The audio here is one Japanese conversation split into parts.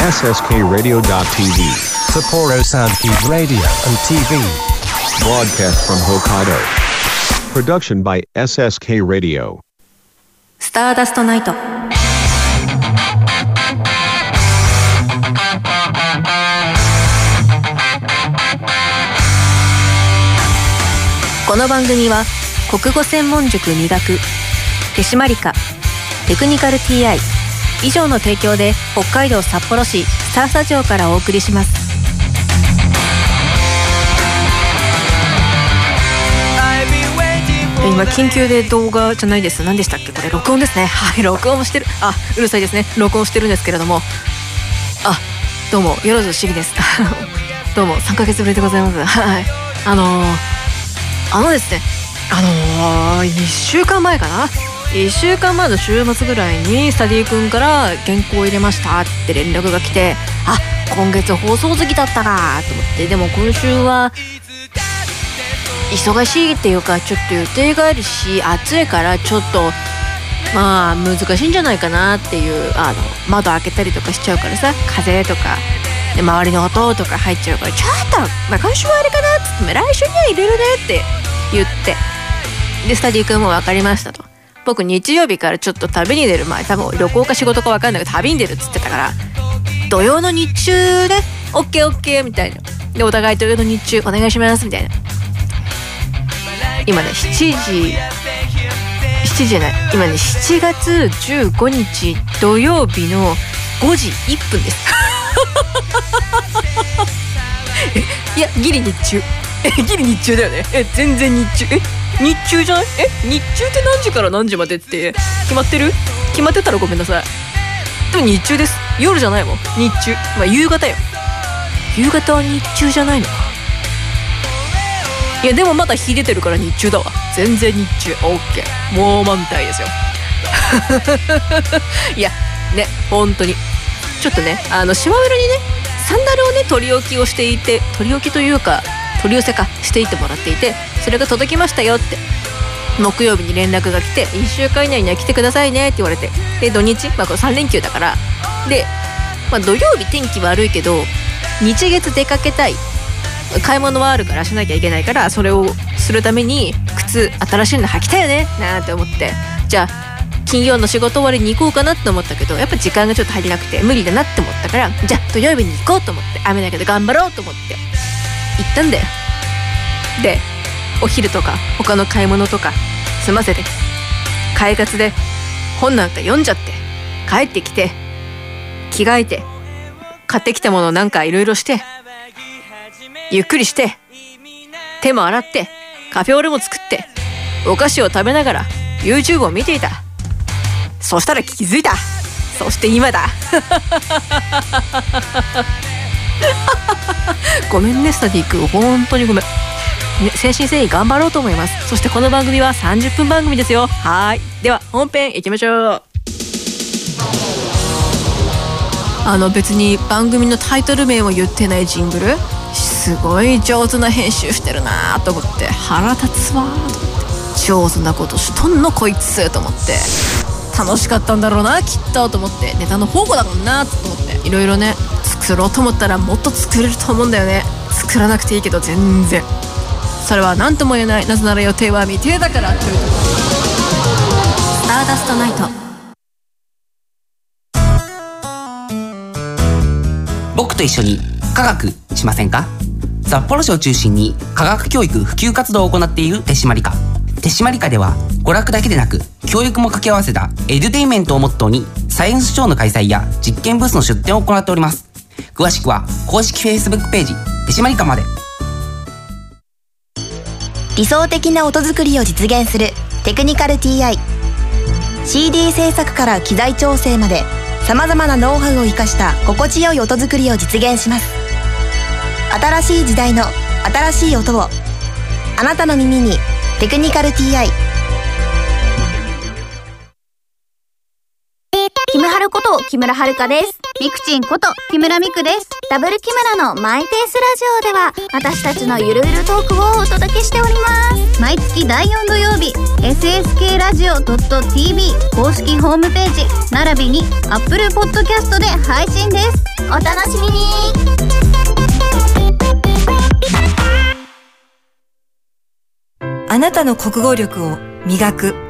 SSKRadio.tv. Sapporo Soundkeep Radio and TV. Broadcast from Hokkaido. Production by SSK Radio. スターダストナイト。この番組は国語専門塾磨く手締まりかテクニカル TI 以上の提供で北海道札幌市スタースタジオからお送りします。今緊急で動画じゃないです。何でしたっけ？これ録音ですね。はい録音してる。あうるさいですね。録音してるんですけれども。あどうも。よろずしぎです。どうも。3ヶ月ぶりでございます。はい。あのー、あのですね。あのー、1週間前かな？1週間前の週末ぐらいにスタディ君から原稿を入れましたって連絡が来てあ今月放送月だったなと思ってでも今週は忙しいっていうかちょっと予定があるし暑いからちょっとまあ難しいんじゃないかなっていうあの窓開けたりとかしちゃうからさ風とかで周りの音とか入っちゃうからちょっと、まあ、今週はあれかなっつって来週には入れるねって言って。でスタディ君も分かりましたと。僕日曜日からちょっと旅に出る前多分旅行か仕事か分かんないけど旅に出るっつってたから土曜の日中で OKOK みたいな。でお互い土曜の日中お願いしますみたいな。今ね7時7時じゃない。今ね7月15日土曜日の5時1分です。いやギリ日中。えギリ日中だよね。え全然日中。え日中じゃない？え？日中って何時から何時までって決まってる？決まってたらごめんなさい。でも日中です。夜じゃないもん。日中。まあ夕方よ。夕方は日中じゃないのか。いやでもまだ日出てるから日中だわ。全然日中。OK もう満タイですよ。いやね本当に。ちょっとねあの島村にねサンダルをね取り置きをしていて取り置きというか取り寄せかしていってもらっていてそれが届きましたよって木曜日に連絡が来て1週間以内には来てくださいねって言われてで土日、まあ、これ3連休だからで、まあ、土曜日天気悪いけど日月出かけたい。買い物はあるからしなきゃいけないからそれをするために靴新しいの履きたいよねなんて思って。じゃあ金曜の仕事終わりに行こうかなって思ったけどやっぱ時間がちょっと足りなくて無理だなって思ったからじゃあ土曜日に行こうと思って雨だけど頑張ろうと思って。ったんだよ。でお昼とか他の買い物とか済ませて。快活で本なんか読んじゃって帰ってきて着替えて買ってきたものなんかいろいろしてゆっくりして手も洗ってカフェオレも作ってお菓子を食べながら YouTube を見ていた。そしたら気づいた。そして今だ。ごめんねスタディ君本当にごめん、誠心誠意頑張ろうと思います。そしてこの番組は30分番組ですよ。はい。では本編いきましょう。あの別に番組のタイトル名を言ってないジングル？すごい上手な編集してるなと思って。腹立つわと思って。上手なことしとんのこいつと思って。楽しかったんだろうなきっとと思って。ネタの宝庫だもんなと思って。いろいろね作ろうと思ったらもっと作れると思うんだよね。作らなくていいけど全然。それは何とも言えないなぜなら予定は未定だからというスターダストナイト。僕と一緒に科学しませんか？札幌市を中心に科学教育普及活動を行っている手締まり課手締まり課では娯楽だけでなく教育も掛け合わせたエデュテインメントをモットーにサイエンスショーの開催や実験ブースの出展を行っております。詳しくは公式 Facebook ページ手締まり課まで。理想的な音作りを実現するテクニカル TI CD 制作から機材調整までさまざまなノウハウを生かした心地よい音作りを実現します。新しい時代の新しい音を。あなたの耳に「テクニカル TI」キムハルこと木村遥です。ミクチンこと木村ミクです。ダブル木村のマイペースラジオでは私たちのゆるゆるトークをお届けしております。毎月第4土曜日、ssk ラジオ .tv 公式ホームページ、並びに Apple Podcast で配信です。お楽しみにあなたの国語力を磨く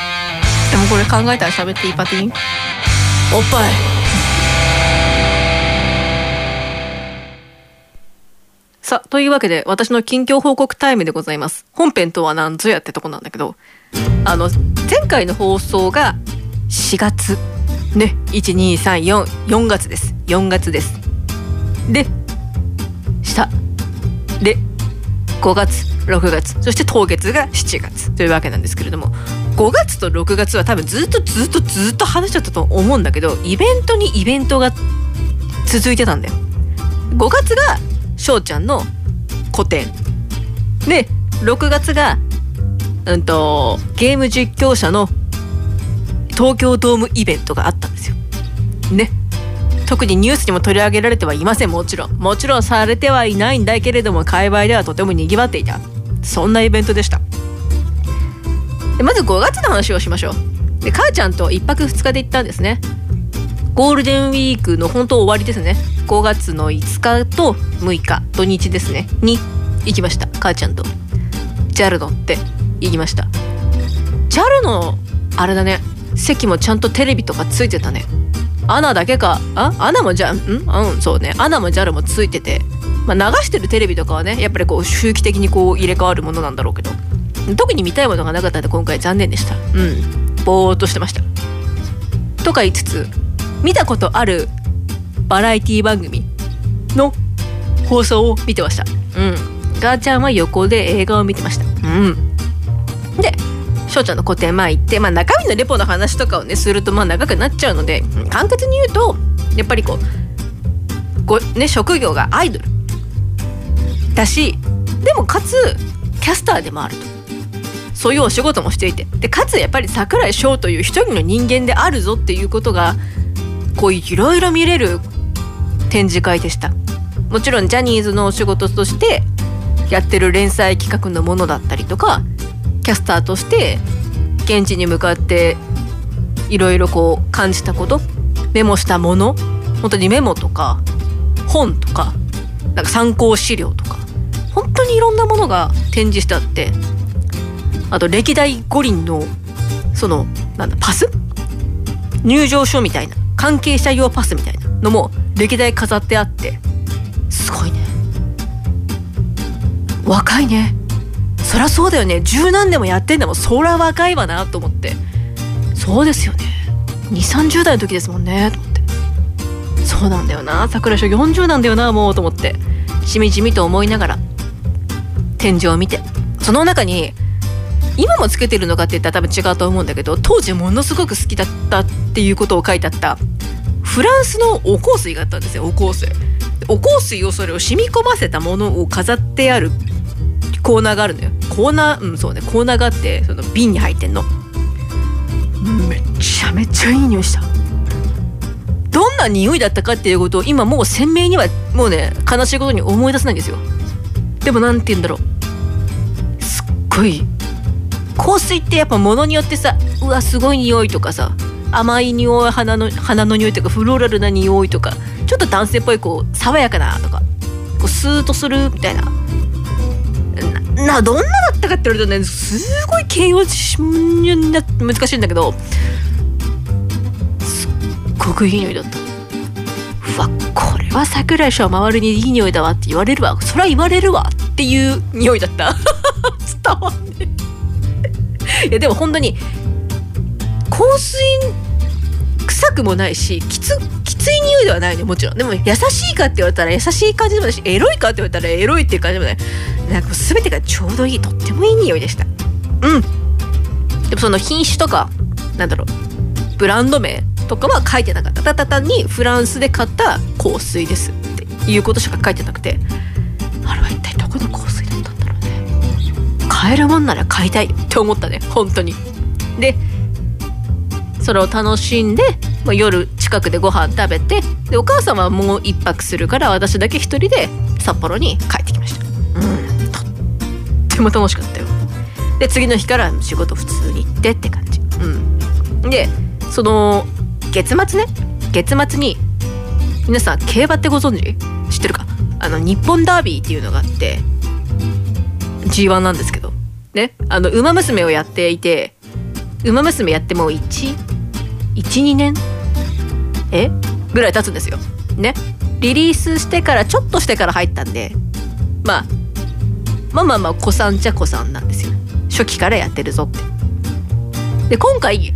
もこれ考えたら喋っていい？パティン？おっぱい。さあというわけで私の近況報告タイムでございます。本編とは何ぞやってとこなんだけどあの前回の放送が4月。ね12344月です。4月です。で下。で5月6月。そして当月が7月。というわけなんですけれども5月と6月は多分ずっとずっとずっと話しちゃったと思うんだけどイベントにイベントが続いてたんだよ。5月が翔ちゃんの個展。で6月がうんとゲーム実況者の東京ドームイベントがあったんですよ。ね。特にニュースにも取り上げられてはいません。もちろん。もちろんされてはいないんだけれども界隈ではとても賑わっていた。そんなイベントでした。でまず5月の話をしましょう。で母ちゃんと1泊2日で行ったんですね。ゴールデンウィークの本当終わりですね。5月の5日と6日土日ですね。に行きました母ちゃんと。JAL 乗って行きました。JAL のあれだね。席もちゃんとテレビとかついてたね。アナだけか。あ？アナもじゃん？うん？そうね。アナも JAL もついてて、まあ、流してるテレビとかはねやっぱりこう周期的にこう入れ替わるものなんだろうけど。特に見たいものがなかったんで今回残念でした。うん。ぼーっとしてました。とか言いつつ見たことあるバラエティ番組の放送を見てました。うん。ガーちゃんは横で映画を見てました。うん。で翔ちゃんの個展前行って、まあ、中身のレポの話とかをねするとまあ長くなっちゃうので簡潔に言うとやっぱりこうご、ね、職業がアイドル。だしでもかつキャスターでもあると。そういうお仕事もしていて。でかつやっぱり櫻井翔という一人の人間であるぞっていうことがこういろいろ見れる展示会でした。もちろんジャニーズのお仕事としてやってる連載企画のものだったりとかキャスターとして現地に向かっていろいろこう感じたことメモしたもの本当にメモとか本とかなんか参考資料とか本当にいろんなものが展示してあってあと歴代五輪のそのなんだパス？入場書みたいな。関係者用パスみたいなのも歴代飾ってあって。すごいね。若いね。そりゃそうだよね。十何年もやってんだもそりゃ若いわなと思って。そうですよね。2 3 0代の時ですもんね。と思って。そうなんだよな。桜井翔40なんだよなもう。と思って。しみじみと思いながら。展示を見て。その中に今もつけてるのかって言ったら多分違うと思うんだけど当時ものすごく好きだったっていうことを書いてあった。フランスのお香水があったんですよお香水。お香水をそれを染み込ませたものを飾ってある。コーナーがあるのよ。コーナーうんそうね。コーナーがあってその瓶に入ってんの。めちゃめちゃいい匂いした。どんな匂いだったかっていうことを今もう鮮明にはもうね悲しいことに思い出せないんですよ。でもなんて言うんだろう。すっごい香水ってやっぱ物によってさうわすごい匂いとかさ甘い匂い花の花の匂いとかフローラルな匂いとかちょっと男性っぽいこう爽やかなとかこうスーッとするみたいな。などんなだったかって言われるとねすごい形容詞な難しいんだけどすっごくいい匂いだったうわこれは桜井翔周りにいい匂いだわって言われるわそれは言われるわっていう匂いだった伝わんねいやでも本当に香水臭くもないしきつきつい匂いではないねもちろん。でも優しいかって言われたら優しい感じでもないしエロいかって言われたらエロいっていう感じでもない。なんか全てがちょうどいいとってもいい匂いでした。うん。でもその品種とかなんだろうブランド名とかは書いてなかった。ただ単にフランスで買った香水ですっていうことしか書いてなくて。あれは一体どこの香水買えるもんなら買いたいって思ったね。本当に。でそれを楽しんで、まあ、夜近くでご飯食べてでお母さんはもう一泊するから私だけ一人で札幌に帰ってきました。うん。とっても楽しかったよ。で次の日から仕事普通に行ってって感じ。うん。でその月末ね。月末に皆さん競馬ってご存知知ってるか？あの日本ダービーっていうのがあって G1 なんですけど。ねあの馬娘をやっていて馬娘やってもう112年？え？ぐらい経つんですよ。ね？リリースしてからちょっとしてから入ったんでまあまあまあまあ子さんじゃ子さんなんですよ。初期からやってるぞって。で今回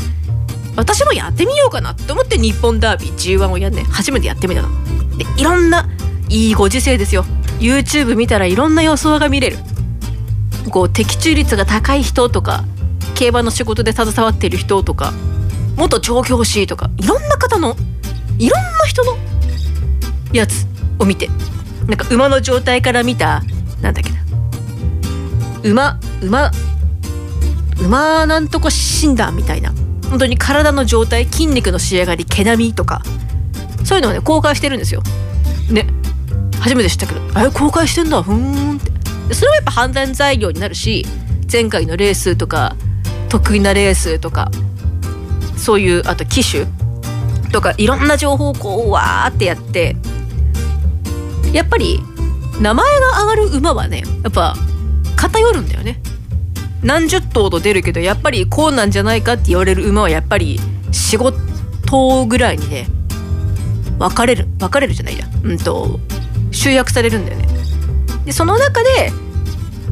私もやってみようかなって思って日本ダービー G1 をやんね初めてやってみたの。でいろんないいご時世ですよ。YouTube 見たらいろんな予想が見れる。こう的中率が高い人とか競馬の仕事で携わっている人とか元調教師とかいろんな方のいろんな人のやつを見てなんか馬の状態から見たなんだっけな。馬馬馬なんとか診断みたいな。本当に体の状態筋肉の仕上がり毛並みとか。そういうのをね公開してるんですよ。ね。初めて知ったけどあれ公開してんだ。ふーんって。それはやっぱ判断材料になるし前回のレースとか得意なレースとかそういうあと機種とかいろんな情報をこうわーってやってやっぱり名前が上がる馬はねやっぱ偏るんだよね。何十頭と出るけどやっぱりこうなんじゃないかって言われる馬はやっぱり45頭ぐらいにね分かれる分かれるじゃないや。うんと集約されるんだよね。でその中で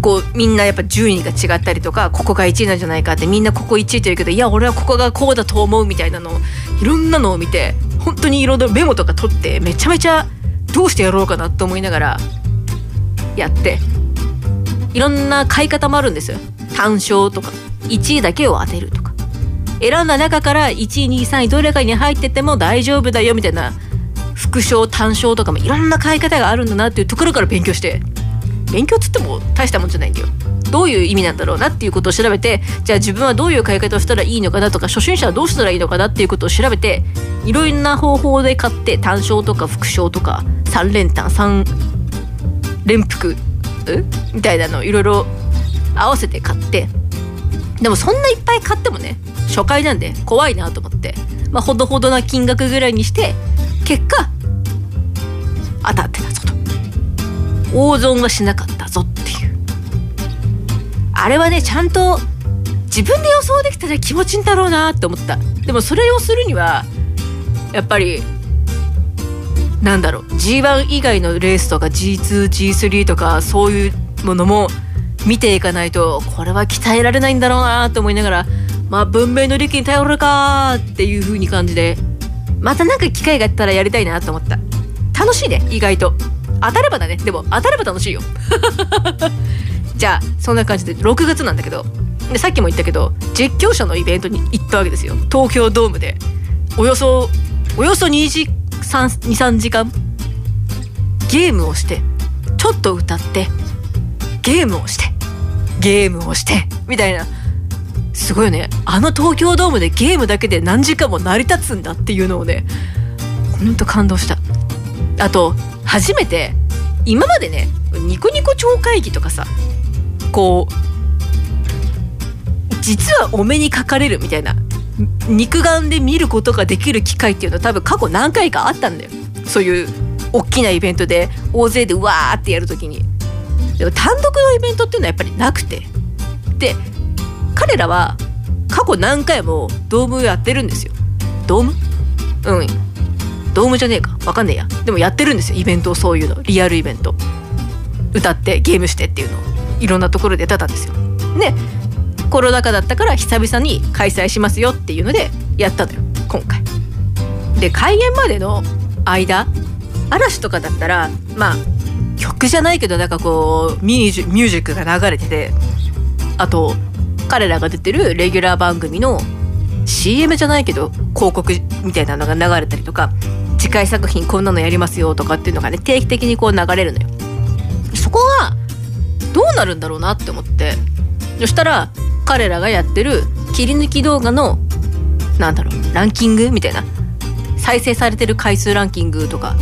こうみんなやっぱ順位が違ったりとかここが1位なんじゃないかってみんなここ1位って言うけどいや俺はここがこうだと思うみたいなのいろんなのを見て本当にいろいろメモとか取ってめちゃめちゃどうしてやろうかなと思いながらやっていろんな買い方もあるんですよ。単勝とか1位だけを当てるとか。選んだ中から1位2位3位どれかに入ってても大丈夫だよみたいな副賞単勝とかもいろんな買い方があるんだなっていうところから勉強して勉強つっても大したもんじゃないんだよ。どういう意味なんだろうなっていうことを調べてじゃあ自分はどういう買い方をしたらいいのかなとか初心者はどうしたらいいのかなっていうことを調べていろんな方法で買って単勝とか副賞とか3連単3連複みたいなのをいろいろ合わせて買ってでもそんないっぱい買ってもね初回なんで怖いなと思ってまあほどほどな金額ぐらいにして結果当たってたぞ大損はしなかったぞっていう。あれはねちゃんと自分で予想できたら気持ちいいんだろうなって思った。でもそれをするにはやっぱりなんだろう G1 以外のレースとか G2G3 とかそういうものも見ていかないとこれは鍛えられないんだろうなと思いながらまあ文明の利器に頼るかっていう風に感じでまたなんか機会があったらやりたいなと思った。楽しいね意外と。当たればだね。でも当たれば楽しいよ。じゃあそんな感じで6月なんだけど。でさっきも言ったけど実況者のイベントに行ったわけですよ。東京ドームで。およそおよそ2時23時間。ゲームをしてちょっと歌ってゲームをしてゲームをしてみたいな。すごいよね。あの東京ドームでゲームだけで何時間も成り立つんだっていうのをねほんと感動した。あと初めて今までねニコニコ超会議とかさこう実はお目にかかれるみたいな肉眼で見ることができる機会っていうのは多分過去何回かあったんだよ。そういう大きなイベントで大勢でうわーってやるときに。でも単独のイベントっていうのはやっぱりなくて。で彼らは過去何回もドームやってるんですよ。ドーム？うん。ドームじゃねえか。わかんねえや。でもやってるんですよ。イベントをそういうの。リアルイベント。歌ってゲームしてっていうのを。いろんなところでやったんですよ。でコロナ禍だったから久々に開催しますよっていうのでやったのよ。今回。で開演までの間嵐とかだったらまあ曲じゃないけどなんかこうミュージックが流れててあと彼らが出てるレギュラー番組の CM じゃないけど広告みたいなのが流れたりとか次回作品こんなのやりますよとかっていうのがね定期的にこう流れるのよ。そこがどうなるんだろうなって思って。そしたら彼らがやってる切り抜き動画のなんだろうランキングみたいな再生されてる回数ランキングとか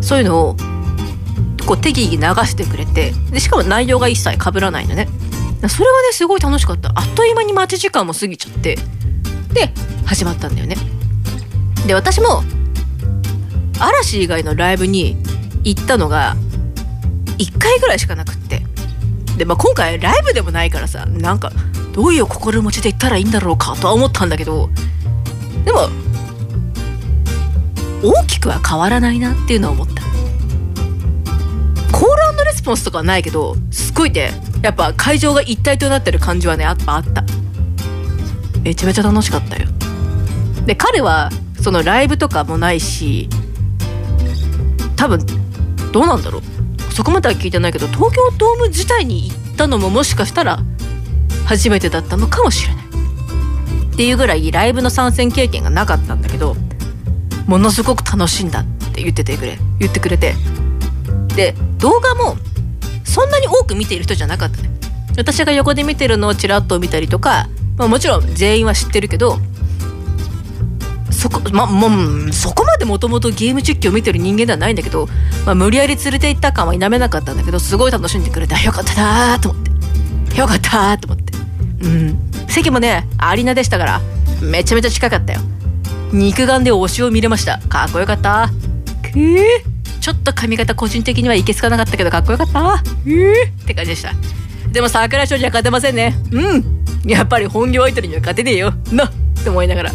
そういうのをこう適宜流してくれてでしかも内容が一切被らないのね。それはねすごい楽しかった。あっという間に待ち時間も過ぎちゃってで始まったんだよね。で私も嵐以外のライブに行ったのが1回ぐらいしかなくって。で、まあ、今回ライブでもないからさなんかどういう心持ちで行ったらいいんだろうかとは思ったんだけどでも大きくは変わらないなっていうのは思った。コールレスポンスとかはないけどすごいねやっぱ会場が一体となってる感じはねやっぱあった。めちゃめちゃ楽しかったよ。で彼はそのライブとかもないし多分どうなんだろう。そこまでは聞いてないけど東京ドーム自体に行ったのももしかしたら初めてだったのかもしれない。っていうぐらいライブの参戦経験がなかったんだけどものすごく楽しんだって言っててくれ言ってくれて。で動画もそんなに多く見ている人じゃなかったね。私が横で見てるのをちらっと見たりとか、まあ、もちろん全員は知ってるけどそこまもうそこまでもともとゲーム実況を見てる人間ではないんだけど、まあ、無理やり連れて行った感は否めなかったんだけどすごい楽しんでくれてよかったなーと思って。よかったーと思って。うん。席もねアリーナでしたからめちゃめちゃ近かったよ。肉眼で推しを見れました。かっこよかった。くー。ちょっと髪型個人的にはいけすかなかったけどかっこよかった。うー。って感じでした。でも桜賞には勝てませんね。うん。やっぱり本業相手には勝てねえよ。な。って思いながら。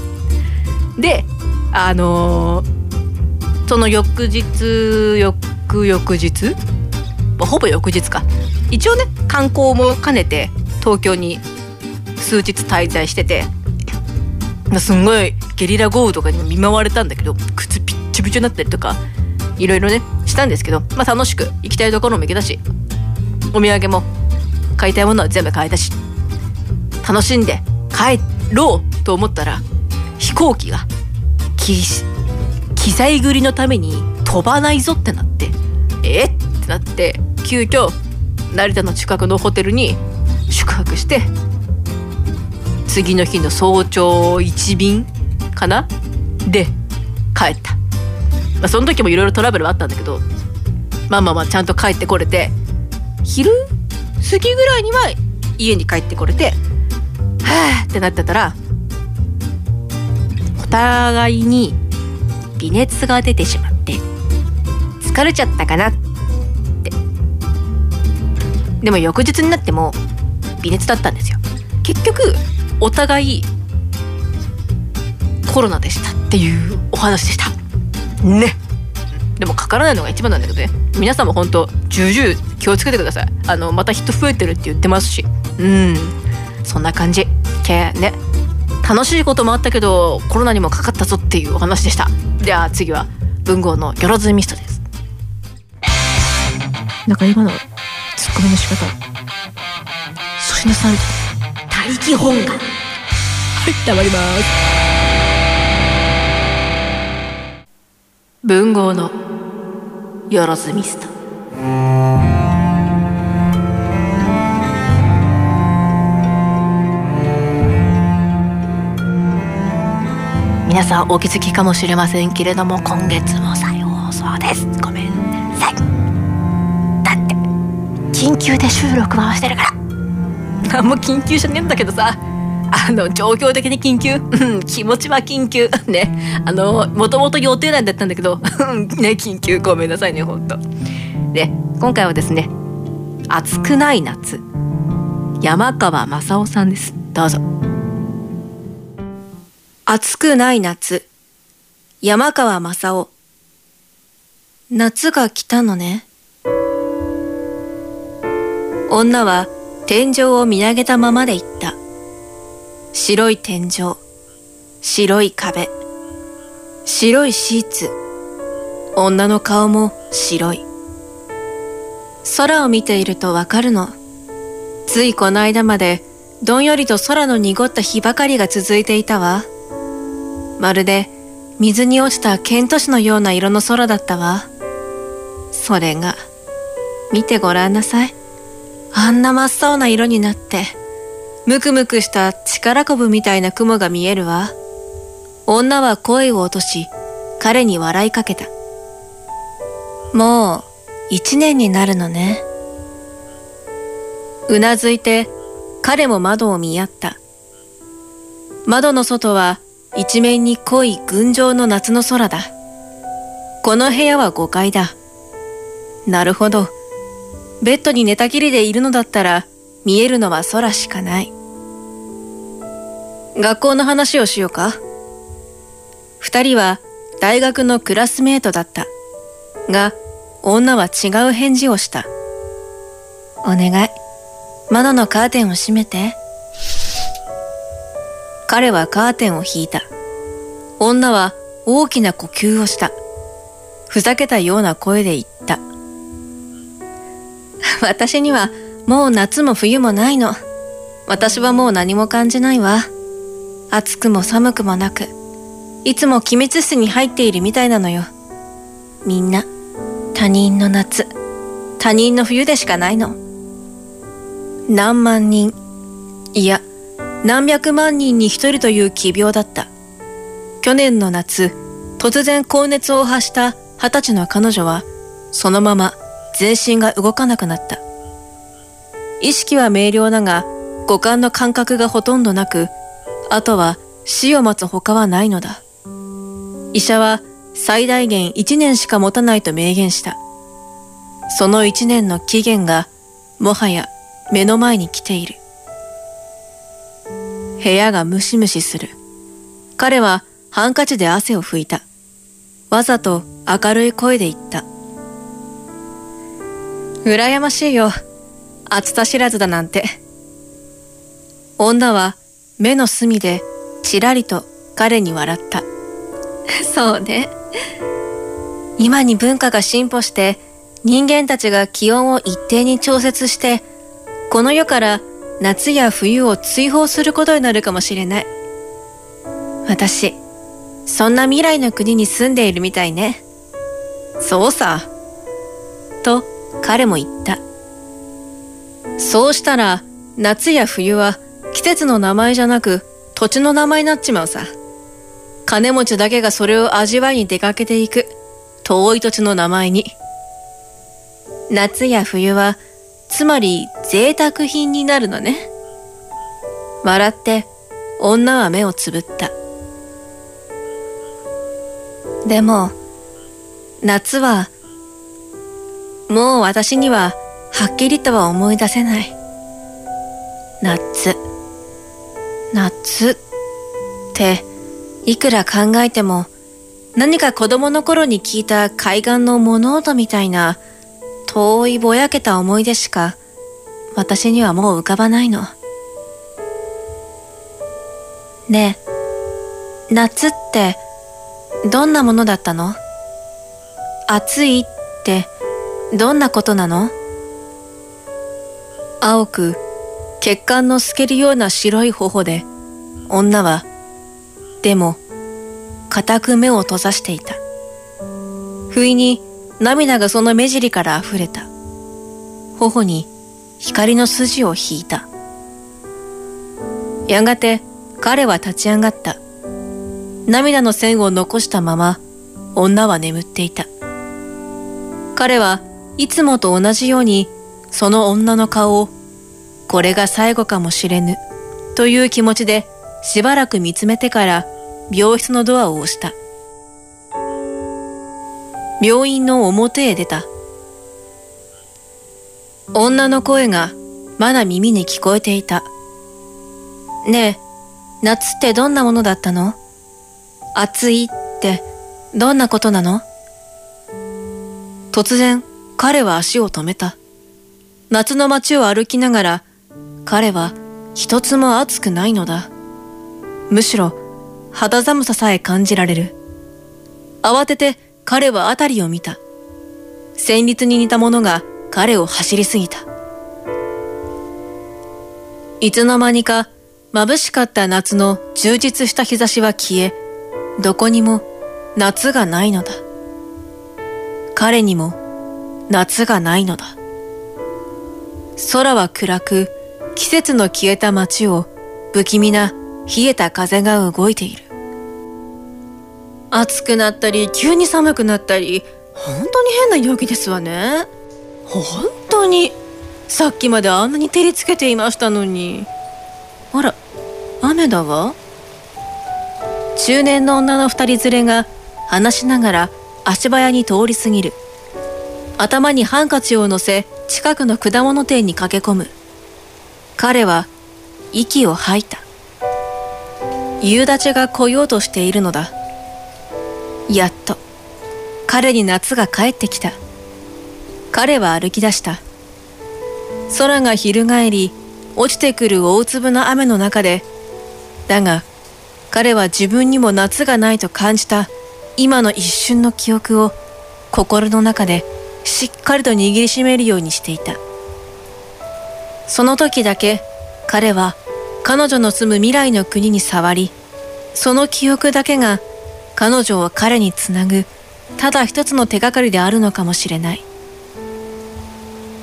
であのー、その翌日翌々日、ほぼ翌日か。一応ね観光も兼ねて東京に数日滞在しててすんごいゲリラ豪雨とかに見舞われたんだけど靴ピッチピチになったりとかいろいろねしたんですけどまあ楽しく行きたいところも行けたしお土産も買いたいものは全部買えたし楽しんで帰ろうと思ったら行機が機材繰りのために飛ばないぞってなって。え？ってなって急遽成田の近くのホテルに宿泊して次の日の早朝1便かな？で帰った、まあ、その時もいろいろトラブルはあったんだけどまあまあまあちゃんと帰ってこれて昼過ぎぐらいには家に帰ってこれてはあってなってたらお互いに微熱が出てしまって疲れちゃったかなって。でも翌日になっても微熱だったんですよ。結局お互いコロナでしたっていうお話でした。ね。でもかからないのが一番なんだけどね。皆さんも本当重々気をつけてください。あのまた人増えてるって言ってますし。うん。そんな感じ。けね。楽しいこともあったけどコロナにもかかったぞっていうお話でした。では次は文豪のよろずミストです。なんか今のツッコミの仕方。粗品さん他力本願はい黙ります。文豪のよろずミスト皆さんお気づきかもしれませんけれども今月も再放送です。ごめんなさい。だって緊急で収録回してるから。何 も緊急じゃねえんだけどさ。あの状況的に緊急？うん気持ちは緊急。ね。あのもともと予定内だったんだけど。ね緊急。ごめんなさいねほんと。で今回はですね暑くない夏。山川正夫さんです。どうぞ。暑くない夏。山川正夫。夏が来たのね。女は天井を見上げたままで言った。白い天井。白い壁。白いシーツ。女の顔も白い。空を見ているとわかるの。ついこの間までどんよりと空の濁った日ばかりが続いていたわ。まるで水に落ちたケント紙のような色の空だったわ。それが、見てごらんなさい。あんな真っ青な色になって、むくむくした力こぶみたいな雲が見えるわ。女は声を落とし、彼に笑いかけた。もう、一年になるのね。うなずいて、彼も窓を見合った。窓の外は一面に濃い群青の夏の空だ。この部屋は5階だ。なるほど。ベッドに寝たきりでいるのだったら、見えるのは空しかない。学校の話をしようか。二人は大学のクラスメートだった。が、女は違う返事をした。お願い。窓のカーテンを閉めて。彼はカーテンを引いた。女は大きな呼吸をした。ふざけたような声で言った。私にはもう夏も冬もないの。私はもう何も感じないわ。暑くも寒くもなく、いつも機密室に入っているみたいなのよ。みんな、他人の夏、他人の冬でしかないの。何万人、いや、何百万人に一人という奇病だった。去年の夏、突然高熱を発した二十歳の彼女は、そのまま全身が動かなくなった。意識は明瞭だが、五感の感覚がほとんどなく、あとは死を待つ他はないのだ。医者は最大限一年しか持たないと明言した。その一年の期限が、もはや目の前に来ている。部屋がムシムシする。彼はハンカチで汗を拭いた。わざと明るい声で言った。羨ましいよ。暑さ知らずだなんて。女は目の隅でちらりと彼に笑った。そうね。今に文化が進歩して人間たちが気温を一定に調節してこの世から夏や冬を追放することになるかもしれない。私、そんな未来の国に住んでいるみたいね。そうさ。と彼も言った。そうしたら夏や冬は季節の名前じゃなく土地の名前になっちまうさ。金持ちだけがそれを味わいに出かけていく遠い土地の名前に。夏や冬はつまり贅沢品になるのね。笑って女は目をつぶった。でも、夏は、もう私にははっきりとは思い出せない。夏、夏っていくら考えても何か子供の頃に聞いた海岸の物音みたいな遠いぼやけた思い出しか私にはもう浮かばないの。ねえ、夏ってどんなものだったの？暑いってどんなことなの？青く血管の透けるような白い頬で女はでも固く目を閉ざしていた。不意に涙がその目尻から溢れた。頬に光の筋を引いた。やがて彼は立ち上がった。涙の線を残したまま女は眠っていた。彼はいつもと同じようにその女の顔をこれが最後かもしれぬという気持ちでしばらく見つめてから病室のドアを押した。病院の表へ出た。女の声がまだ耳に聞こえていた。ねえ、夏ってどんなものだったの？暑いってどんなことなの？突然彼は足を止めた。夏の街を歩きながら彼は一つも暑くないのだ。むしろ肌寒ささえ感じられる。慌てて彼は辺りを見た。戦慄に似たものが彼を走りすぎた。いつの間にか眩しかった夏の充実した日差しは消え、どこにも夏がないのだ。彼にも夏がないのだ。空は暗く、季節の消えた街を不気味な冷えた風が動いている。暑くなったり、急に寒くなったり、本当に変な陽気ですわね。本当に？さっきまであんなに照りつけていましたのに。あら、雨だわ。中年の女の二人連れが話しながら足早に通り過ぎる。頭にハンカチを乗せ近くの果物店に駆け込む。彼は息を吐いた。夕立が来ようとしているのだ。やっと彼に夏が帰ってきた。彼は歩き出した。空が翻り、落ちてくる大粒の雨の中で、だが彼は自分にも夏がないと感じた今の一瞬の記憶を心の中でしっかりと握りしめるようにしていた。その時だけ彼は彼女の住む未来の国に触り、その記憶だけが彼女を彼につなぐただ一つの手がかりであるのかもしれない。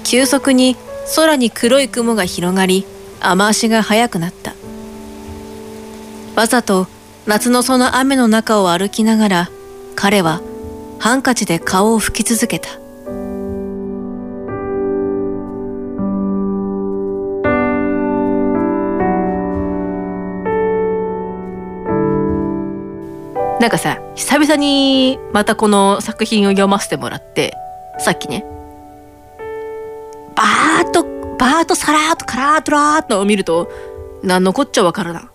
急速に空に黒い雲が広がり、雨足が速くなった。わざと夏のその雨の中を歩きながら、彼はハンカチで顔を拭き続けた。なんかさ、久々にまたこの作品を読ませてもらって、さっきね、ーッと、バーッとさらーっとカラーっとラーっと見ると、何のこっちゃわからな。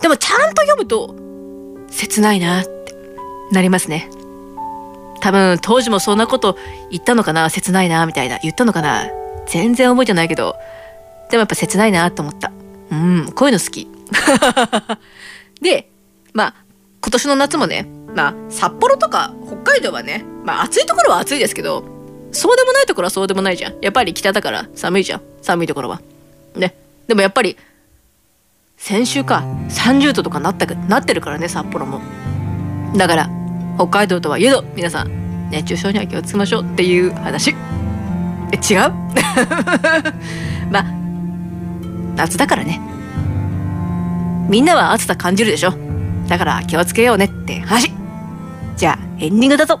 でもちゃんと読むと、切ないなってなりますね。多分当時もそんなこと言ったのかな切ないなみたいな。言ったのかな全然覚えてないけど、でもやっぱ切ないなと思った。うん、こういうの好き。で、まあ、今年の夏もね、まあ、札幌とか北海道はね、まあ暑いところは暑いですけど、そうでもないところはそうでもないじゃん。やっぱり北だから寒いじゃん。寒いところは。ね。でもやっぱり、先週か、30度とかなったなってるからね、札幌も。だから、北海道とはいえど、皆さん、熱中症には気をつけましょうっていう話。え、違う？まあ、夏だからね。みんなは暑さ感じるでしょ。だから気をつけようねって話。じゃあ、エンディングだぞ。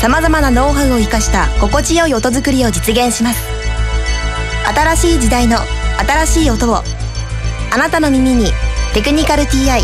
さまざまなノウハウを生かした心地よい音作りを実現します新しい時代の新しい音をあなたの耳に「テクニカル TI」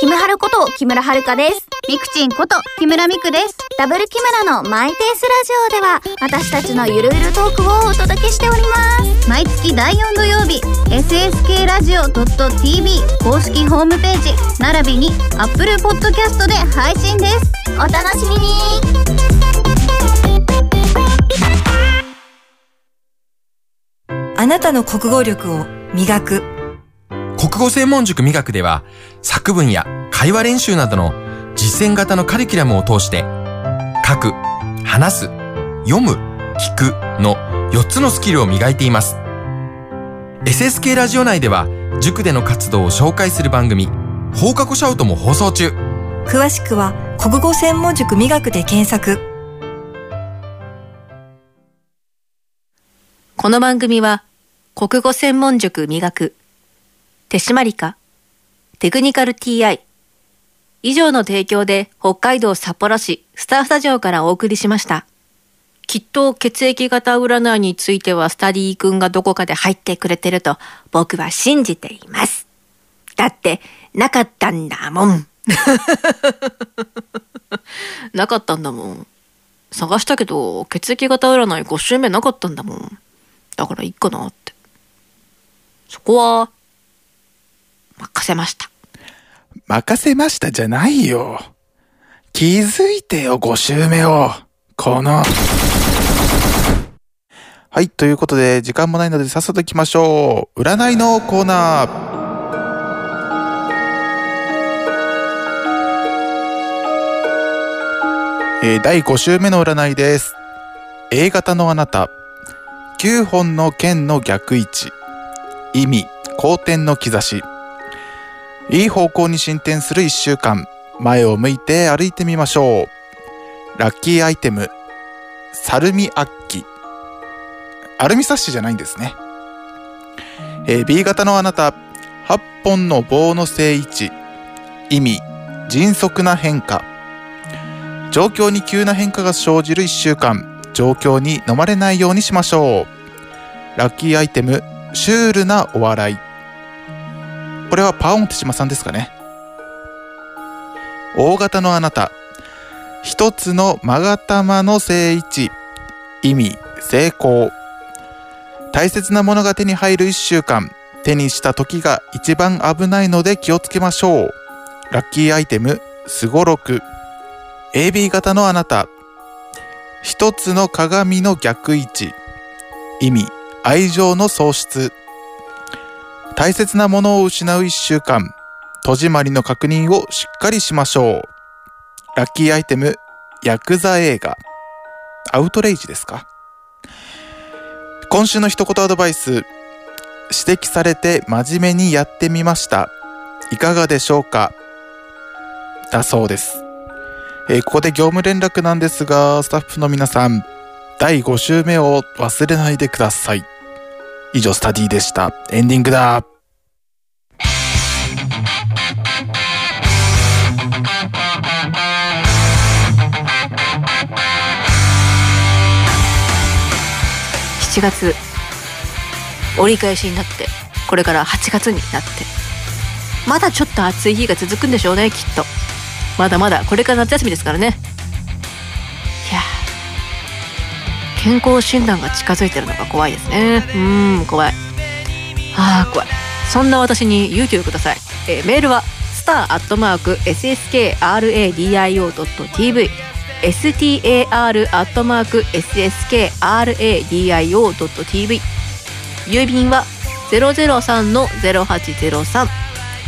キムハルこと木村遥です。ミクチンこと木村ミクです。ダブル木村のマイペースラジオでは私たちのゆるゆるトークをお届けしております。毎月第4土曜日、SSK ラジオ .tv 公式ホームページ、並びに Apple Podcast で配信です。お楽しみにあなたの国語力を磨く。国語専門塾美学では作文や会話練習などの実践型のカリキュラムを通して書く、話す、読む、聞くの4つのスキルを磨いています。SSK ラジオ内では塾での活動を紹介する番組放課後シャウトも放送中。詳しくは国語専門塾磨くで検索。この番組は、国語専門塾磨く、手締まりか、テクニカル TI、以上の提供で北海道札幌市スタースタジオからお送りしました。きっと血液型占いについてはスタディ君がどこかで入ってくれてると僕は信じています。だって、なかったんだもん。なかったんだもん。探したけど血液型占い5週目なかったんだもんだからいいかなってそこは任せました任せましたじゃないよ。気づいてよ、5週目を。この。はい、ということで、時間もないのでさっさと行きましょう。占いのコーナー。えー第5週目の占いです。A 型のあなた。9本の剣の逆位置。意味、好転の兆し。いい方向に進展する1週間。前を向いて歩いてみましょう。ラッキーアイテム。サルミアッ。アルミサッシじゃないんですね。えー B 型のあなた。8本の棒の正位置。意味、迅速な変化。状況に急な変化が生じる1週間。状況に飲まれないようにしましょう。ラッキーアイテム、シュールなお笑い。これはパオン手島さんですかね。大型のあなた。一つの勾玉の正位置。意味、成功。大切なものが手に入る1週間。手にした時が一番危ないので気をつけましょう。ラッキーアイテム、すごろく。AB 型のあなた。一つの鏡の逆位置。意味、愛情の喪失。大切なものを失う一週間。戸締まりの確認をしっかりしましょう。ラッキーアイテム、ヤクザ映画。アウトレイジですか？今週の一言アドバイス。指摘されて真面目にやってみました。いかがでしょうか？だそうです。えーここで業務連絡なんですが、スタッフの皆さん、第5週目を忘れないでください。以上、スタディでした。エンディングだ。7月。折り返しになってこれから8月になって。まだちょっと暑い日が続くんでしょうねきっと。まだまだこれから夏休みですからね。いや健康診断が近づいてるのが怖いですね。うん怖い。あー怖い。そんな私に勇気をください、えーメールはスターアットマーク SSKRADIO.tv star アットマーク sskradio.tv 郵便は003-0803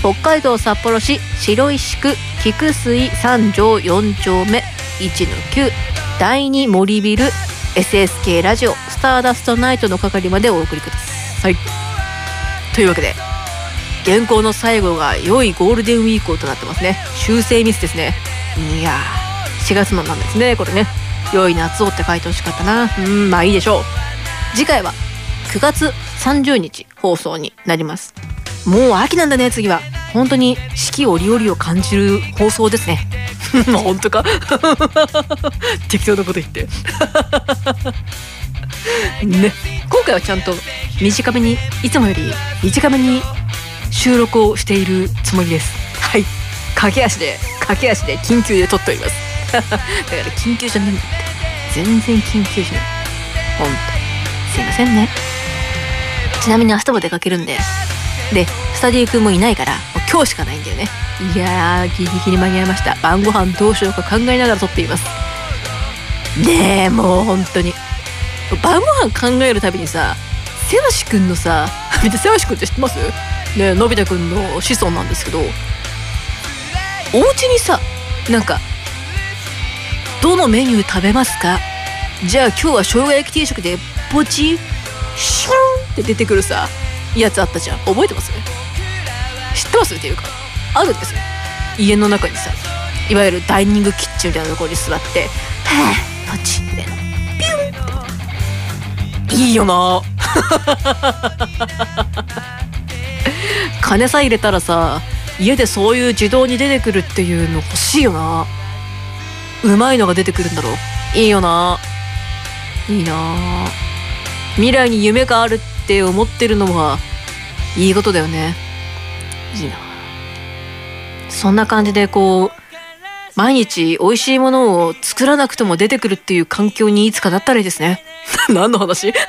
北海道札幌市白石区菊水三条4丁目。1-9第2森ビル。SSK ラジオ。スターダストナイトの係までお送りください。というわけで原稿の最後が良いゴールデンウィークとなってますね。修正ミスですね。いやー。4月のなんですね。これね。良い夏をって書いてほしかったな。うんまあいいでしょう。次回は9月30日放送になります。もう秋なんだね次は。本当に四季折々を感じる放送ですね。本当か。適当なこと言って。ね。今回はちゃんと短めにいつもより短めに収録をしているつもりです。はい。駆け足で駆け足で緊急で撮っております。だから緊急じゃない。んだって全然緊急じゃない。ほんと。すいませんね。ちなみに明日も出かけるんで。でスタディー君もいないからもう今日しかないんだよね。いやーギリギリ間に合いました。晩ご飯どうしようか考えながら撮っています。ねえもう本当に。晩ご飯考えるたびにさせわしくんのさ見てせわしくんって知ってます？ねのび太くんの子孫なんですけどお家にさなんかどのメニュー食べますか？じゃあ今日は生姜焼き定食でポチシュンって出てくるさやつあったじゃん。覚えてます？知ってます？っていうかあるんですよ。家の中にさいわゆるダイニングキッチンみたいなところに座って「はあポチ」みたいなピュン。っていいよな。金さえ入れたらさ家でそういう自動に出てくるっていうの欲しいよな。うまいのが出てくるんだろう？いいよな。いいな。未来に夢があるって思ってるのはいいことだよね。いいな。そんな感じでこう毎日美味しいものを作らなくても出てくるっていう環境にいつかなったらいいですね。何の話？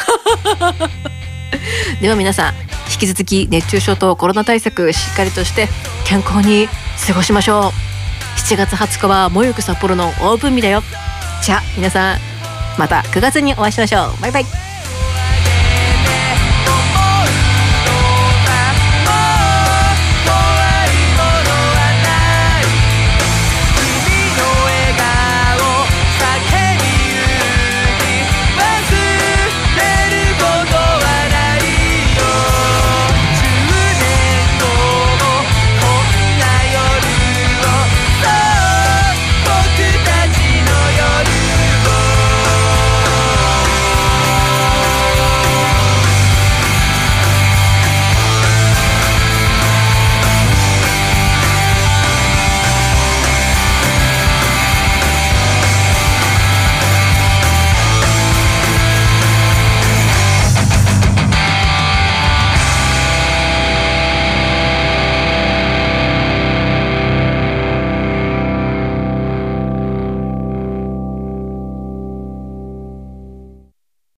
では皆さん引き続き熱中症とコロナ対策しっかりとして健康に過ごしましょう。7月20日はもゆく札幌のオープン日だよ。じゃあ皆さんまた9月にお会いしましょう。バイバイ。